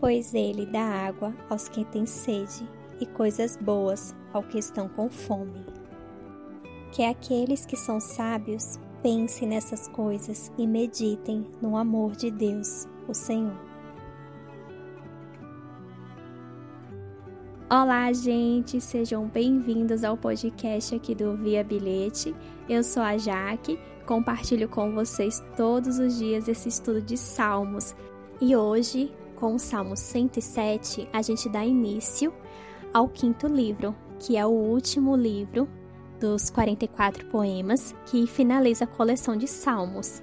pois ele dá água aos que têm sede e coisas boas ao que estão com fome. Que aqueles que são sábios pensem nessas coisas e meditem no amor de Deus, o Senhor. Olá, gente, sejam bem-vindos ao podcast aqui do Via Bilhete. Eu sou a Jaque, compartilho com vocês todos os dias esse estudo de Salmos. E hoje com o Salmo 107, a gente dá início ao quinto livro, que é o último livro dos 44 poemas que finaliza a coleção de salmos.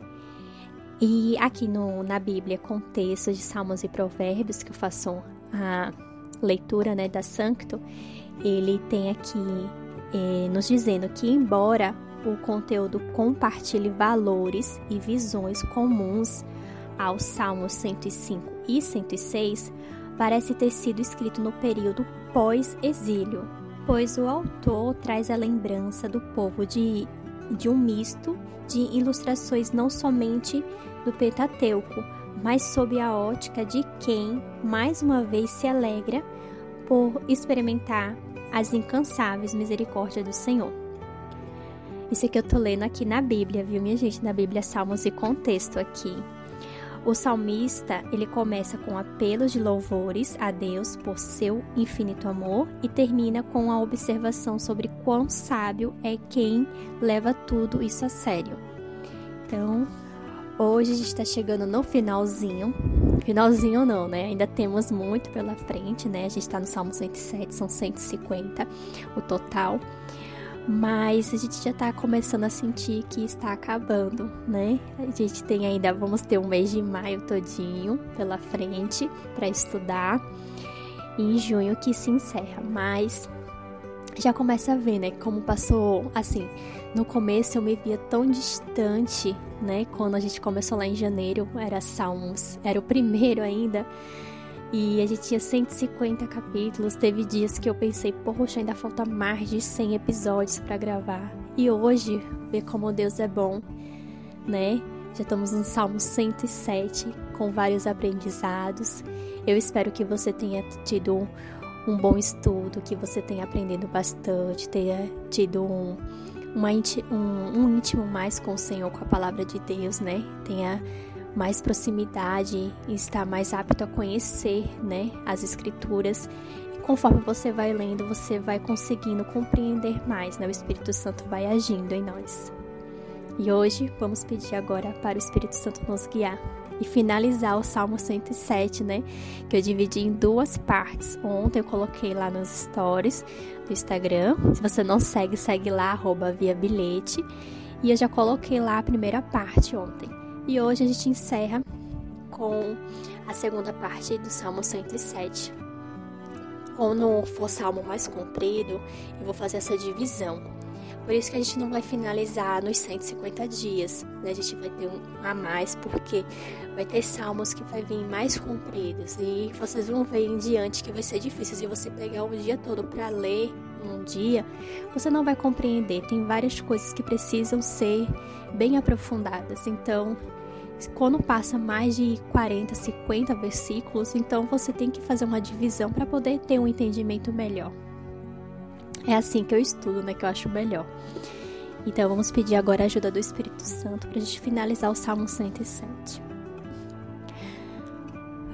E aqui no, na Bíblia, com textos de salmos e provérbios, que eu faço a leitura né, da Sancto, ele tem aqui eh, nos dizendo que, embora o conteúdo compartilhe valores e visões comuns aos Salmos 105 e 106 parece ter sido escrito no período pós-exílio, pois o autor traz a lembrança do povo de, de um misto de ilustrações não somente do Pentateuco, mas sob a ótica de quem, mais uma vez, se alegra por experimentar as incansáveis misericórdias do Senhor. Isso aqui eu tô lendo aqui na Bíblia, viu, minha gente? Na Bíblia, Salmos e Contexto aqui. O salmista, ele começa com apelos de louvores a Deus por seu infinito amor e termina com a observação sobre quão sábio é quem leva tudo isso a sério. Então, hoje a gente está chegando no finalzinho. Finalzinho não, né? Ainda temos muito pela frente, né? A gente está no Salmo 107, são 150 o total mas a gente já tá começando a sentir que está acabando, né? A gente tem ainda, vamos ter um mês de maio todinho pela frente para estudar. E em junho que se encerra, mas já começa a ver, né, como passou, assim, no começo eu me via tão distante, né, quando a gente começou lá em janeiro, era Salmos, era o primeiro ainda, e a gente tinha 150 capítulos. Teve dias que eu pensei, poxa, ainda falta mais de 100 episódios para gravar. E hoje, ver como Deus é bom, né? Já estamos no Salmo 107, com vários aprendizados. Eu espero que você tenha tido um bom estudo, que você tenha aprendido bastante, tenha tido um, uma, um, um íntimo mais com o Senhor, com a palavra de Deus, né? Tenha mais proximidade e estar mais apto a conhecer, né, as escrituras. E conforme você vai lendo, você vai conseguindo compreender mais, né? O Espírito Santo vai agindo em nós. E hoje vamos pedir agora para o Espírito Santo nos guiar e finalizar o Salmo 107, né? Que eu dividi em duas partes. Ontem eu coloquei lá nos stories do Instagram. Se você não segue, segue lá, arroba via bilhete. E eu já coloquei lá a primeira parte ontem. E hoje a gente encerra com a segunda parte do Salmo 107. Quando for salmo mais comprido, eu vou fazer essa divisão. Por isso que a gente não vai finalizar nos 150 dias, né? A gente vai ter um a mais, porque vai ter salmos que vai vir mais compridos. E vocês vão ver em diante que vai ser difícil. Se você pegar o dia todo para ler um dia, você não vai compreender. Tem várias coisas que precisam ser bem aprofundadas. Então, quando passa mais de 40, 50 versículos, então você tem que fazer uma divisão para poder ter um entendimento melhor. É assim que eu estudo, né? Que eu acho melhor. Então vamos pedir agora a ajuda do Espírito Santo para a gente finalizar o Salmo 107.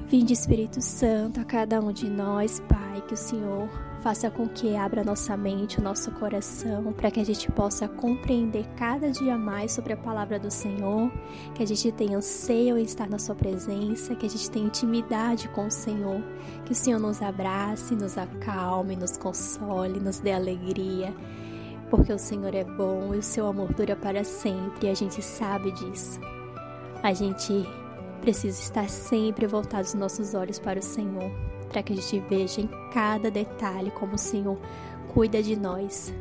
Vinde Espírito Santo a cada um de nós, Pai, que o Senhor faça com que abra nossa mente, o nosso coração, para que a gente possa compreender cada dia mais sobre a palavra do Senhor, que a gente tenha anseio em estar na Sua presença, que a gente tenha intimidade com o Senhor, que o Senhor nos abrace, nos acalme, nos console, nos dê alegria, porque o Senhor é bom e o seu amor dura para sempre e a gente sabe disso. A gente precisa estar sempre voltados os nossos olhos para o Senhor para que a gente veja em cada detalhe como o Senhor cuida de nós.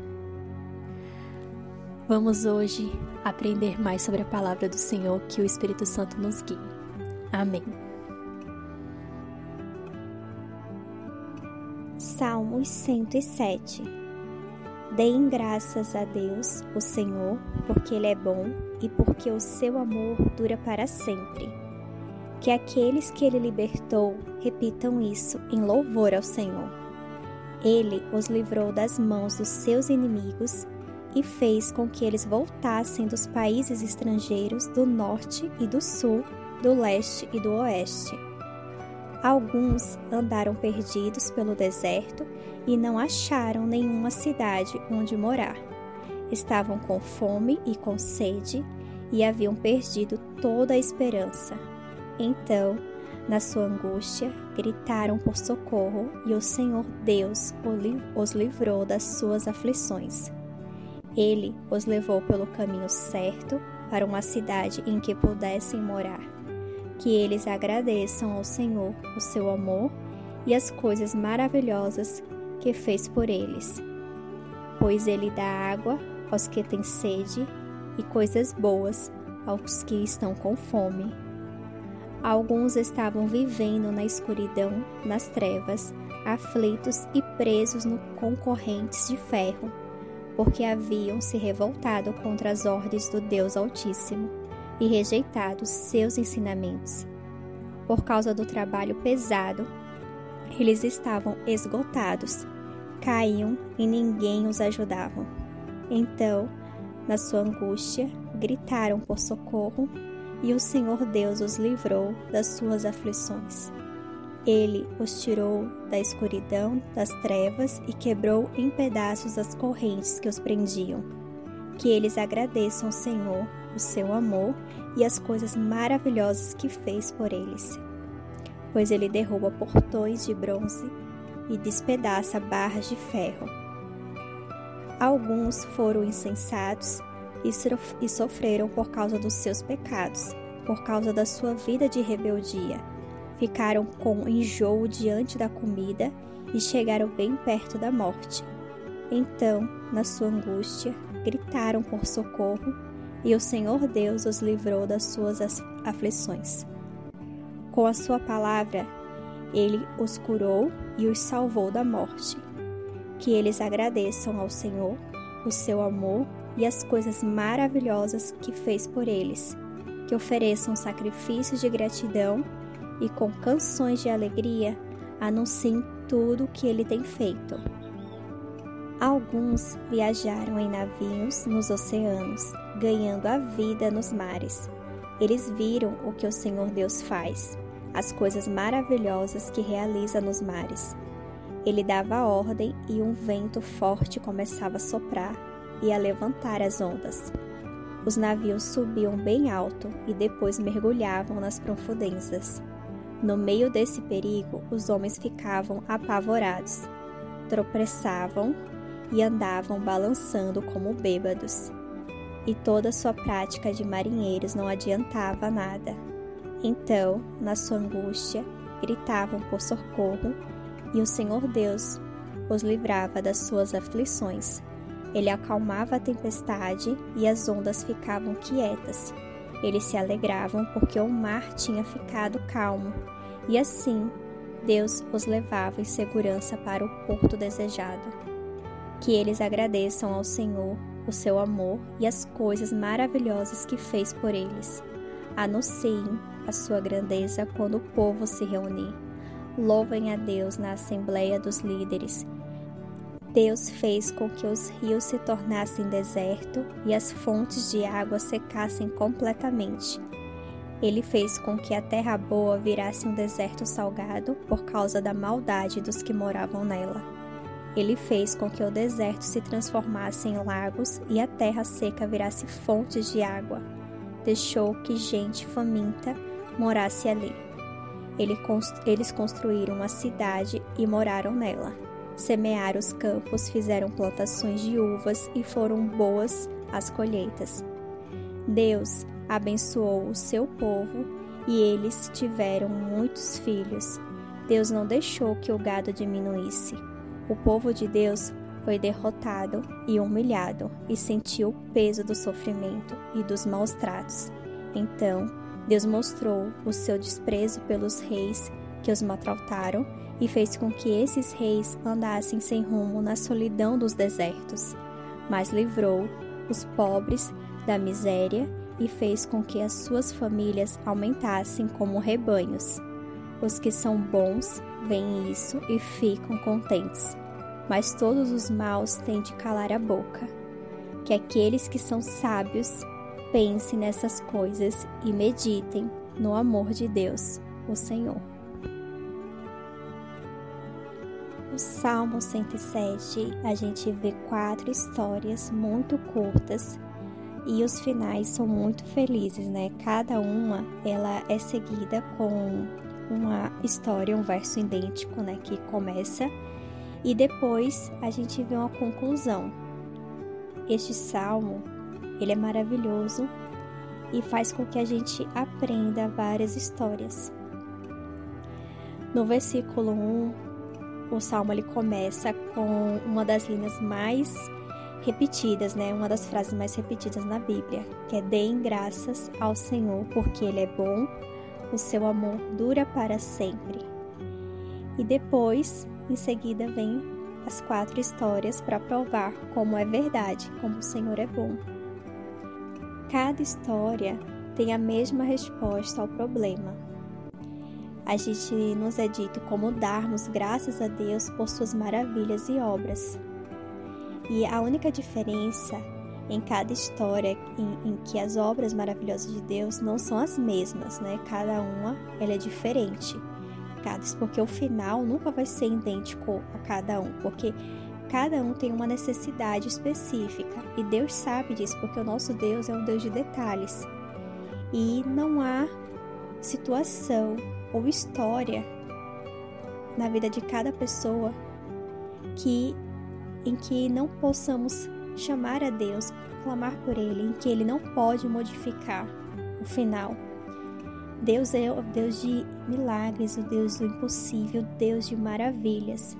Vamos hoje aprender mais sobre a palavra do Senhor, que o Espírito Santo nos guie. Amém. Salmos 107 Deem graças a Deus, o Senhor, porque Ele é bom e porque o seu amor dura para sempre. Que aqueles que ele libertou repitam isso em louvor ao Senhor. Ele os livrou das mãos dos seus inimigos e fez com que eles voltassem dos países estrangeiros do norte e do sul, do leste e do oeste. Alguns andaram perdidos pelo deserto e não acharam nenhuma cidade onde morar. Estavam com fome e com sede e haviam perdido toda a esperança. Então, na sua angústia, gritaram por socorro e o Senhor Deus os livrou das suas aflições. Ele os levou pelo caminho certo para uma cidade em que pudessem morar. Que eles agradeçam ao Senhor o seu amor e as coisas maravilhosas que fez por eles. Pois ele dá água aos que têm sede e coisas boas aos que estão com fome. Alguns estavam vivendo na escuridão, nas trevas, aflitos e presos no concorrentes de ferro porque haviam se revoltado contra as ordens do Deus Altíssimo e rejeitado seus ensinamentos. Por causa do trabalho pesado, eles estavam esgotados, caíam e ninguém os ajudava. Então, na sua angústia, gritaram por socorro e o Senhor Deus os livrou das suas aflições. Ele os tirou da escuridão, das trevas e quebrou em pedaços as correntes que os prendiam. Que eles agradeçam ao Senhor o seu amor e as coisas maravilhosas que fez por eles. Pois ele derruba portões de bronze e despedaça barras de ferro. Alguns foram insensatos e sofreram por causa dos seus pecados, por causa da sua vida de rebeldia ficaram com enjoo diante da comida e chegaram bem perto da morte. Então, na sua angústia, gritaram por socorro e o Senhor Deus os livrou das suas aflições. Com a sua palavra, ele os curou e os salvou da morte. Que eles agradeçam ao Senhor o seu amor e as coisas maravilhosas que fez por eles, que ofereçam sacrifícios de gratidão e com canções de alegria anunciem tudo o que ele tem feito. Alguns viajaram em navios nos oceanos, ganhando a vida nos mares. Eles viram o que o Senhor Deus faz, as coisas maravilhosas que realiza nos mares. Ele dava ordem e um vento forte começava a soprar e a levantar as ondas. Os navios subiam bem alto e depois mergulhavam nas profundezas. No meio desse perigo, os homens ficavam apavorados, tropeçavam e andavam balançando como bêbados. E toda sua prática de marinheiros não adiantava nada. Então, na sua angústia, gritavam por socorro, e o Senhor Deus os livrava das suas aflições. Ele acalmava a tempestade e as ondas ficavam quietas. Eles se alegravam porque o mar tinha ficado calmo, e assim Deus os levava em segurança para o porto desejado. Que eles agradeçam ao Senhor o seu amor e as coisas maravilhosas que fez por eles. Anunciem a sua grandeza quando o povo se reunir. Louvem a Deus na assembleia dos líderes Deus fez com que os rios se tornassem deserto e as fontes de água secassem completamente. Ele fez com que a terra boa virasse um deserto salgado por causa da maldade dos que moravam nela. Ele fez com que o deserto se transformasse em lagos e a terra seca virasse fontes de água. Deixou que gente faminta morasse ali. eles construíram uma cidade e moraram nela semearam os campos, fizeram plantações de uvas e foram boas as colheitas. Deus abençoou o seu povo e eles tiveram muitos filhos. Deus não deixou que o gado diminuísse. O povo de Deus foi derrotado e humilhado e sentiu o peso do sofrimento e dos maus tratos. Então, Deus mostrou o seu desprezo pelos reis que os maltrataram e fez com que esses reis andassem sem rumo na solidão dos desertos, mas livrou os pobres da miséria e fez com que as suas famílias aumentassem como rebanhos. Os que são bons veem isso e ficam contentes, mas todos os maus têm de calar a boca. Que aqueles que são sábios pensem nessas coisas e meditem no amor de Deus, o Senhor. Salmo 107, a gente vê quatro histórias muito curtas e os finais são muito felizes, né? Cada uma ela é seguida com uma história, um verso idêntico, né, que começa e depois a gente vê uma conclusão. Este salmo, ele é maravilhoso e faz com que a gente aprenda várias histórias. No versículo 1, o salmo ele começa com uma das linhas mais repetidas, né? Uma das frases mais repetidas na Bíblia, que é deem graças ao Senhor, porque ele é bom, o seu amor dura para sempre. E depois, em seguida, vem as quatro histórias para provar como é verdade, como o Senhor é bom. Cada história tem a mesma resposta ao problema. A gente nos é dito como darmos graças a Deus por suas maravilhas e obras. E a única diferença em cada história em, em, que as obras maravilhosas de Deus não são as mesmas, né? Cada uma ela é diferente. Cada, porque o final nunca vai ser idêntico a cada um, porque cada um tem uma necessidade específica e Deus sabe disso, porque o nosso Deus é um Deus de detalhes. E não há situação ou história na vida de cada pessoa que em que não possamos chamar a Deus, clamar por Ele, em que Ele não pode modificar o final. Deus é o Deus de milagres, o Deus do impossível, o Deus de maravilhas.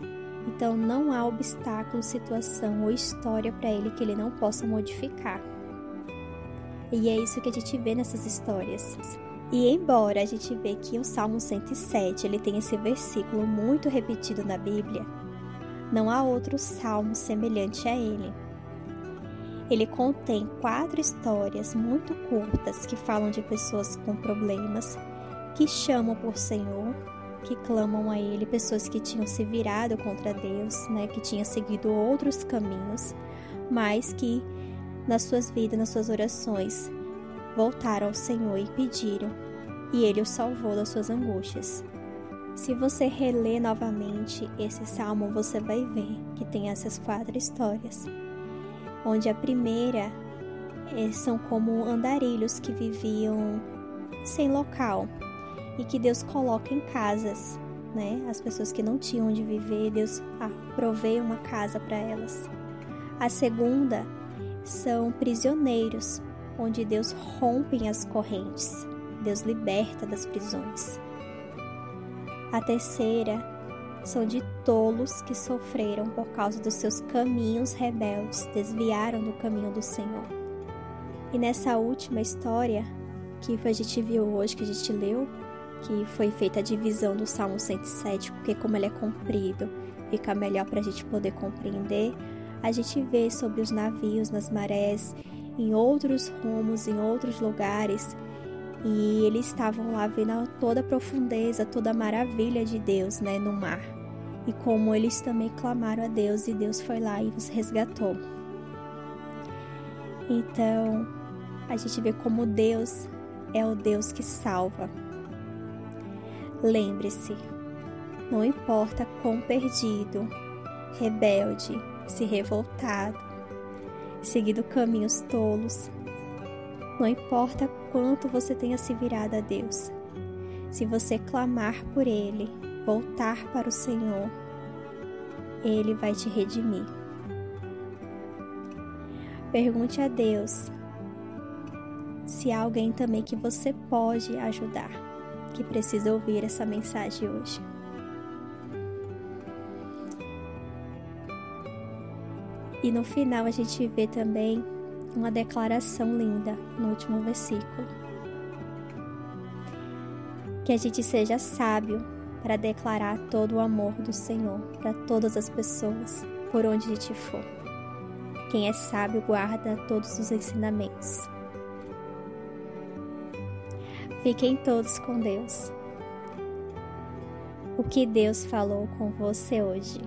Então não há obstáculo, situação ou história para Ele que Ele não possa modificar. E é isso que a gente vê nessas histórias. E embora a gente vê que o Salmo 107 ele tem esse versículo muito repetido na Bíblia, não há outro salmo semelhante a ele. Ele contém quatro histórias muito curtas que falam de pessoas com problemas, que chamam por Senhor, que clamam a Ele, pessoas que tinham se virado contra Deus, né, que tinham seguido outros caminhos, mas que nas suas vidas, nas suas orações, voltaram ao Senhor e pediram, e Ele os salvou das suas angústias. Se você reler novamente esse salmo, você vai ver que tem essas quatro histórias onde a primeira é, são como andarilhos que viviam sem local e que Deus coloca em casas, né? As pessoas que não tinham onde viver, Deus ah, provê uma casa para elas. A segunda são prisioneiros, onde Deus rompe as correntes, Deus liberta das prisões. A terceira são de tolos que sofreram por causa dos seus caminhos rebeldes, desviaram do caminho do Senhor. E nessa última história que a gente viu hoje, que a gente leu, que foi feita a divisão do Salmo 107, porque como ele é comprido, fica melhor para a gente poder compreender. A gente vê sobre os navios nas marés, em outros rumos, em outros lugares, e eles estavam lá vendo toda a profundeza, toda a maravilha de Deus, né, no mar. E como eles também clamaram a Deus e Deus foi lá e os resgatou. Então, a gente vê como Deus é o Deus que salva. Lembre-se, não importa quão perdido, rebelde, se revoltado, seguido caminhos tolos, não importa quanto você tenha se virado a Deus, se você clamar por Ele, voltar para o Senhor, Ele vai te redimir. Pergunte a Deus se há alguém também que você pode ajudar, que precisa ouvir essa mensagem hoje. E no final a gente vê também uma declaração linda no último versículo. Que a gente seja sábio para declarar todo o amor do Senhor para todas as pessoas, por onde a gente for. Quem é sábio guarda todos os ensinamentos. Fiquem todos com Deus. O que Deus falou com você hoje?